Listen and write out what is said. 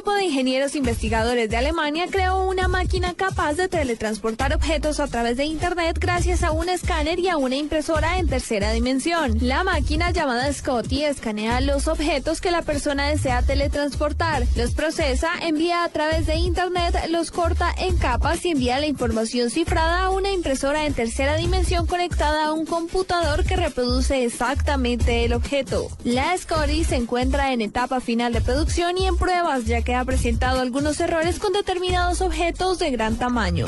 grupo de ingenieros investigadores de Alemania creó una máquina capaz de teletransportar objetos a través de Internet gracias a un escáner y a una impresora en tercera dimensión. La máquina llamada Scotty escanea los objetos que la persona desea teletransportar, los procesa, envía a través de Internet, los corta en capas y envía la información cifrada a una impresora en tercera dimensión conectada a un computador que reproduce exactamente el objeto. La Scotty se encuentra en etapa final de producción y en pruebas ya ha presentado algunos errores con determinados objetos de gran tamaño.